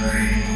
Glory.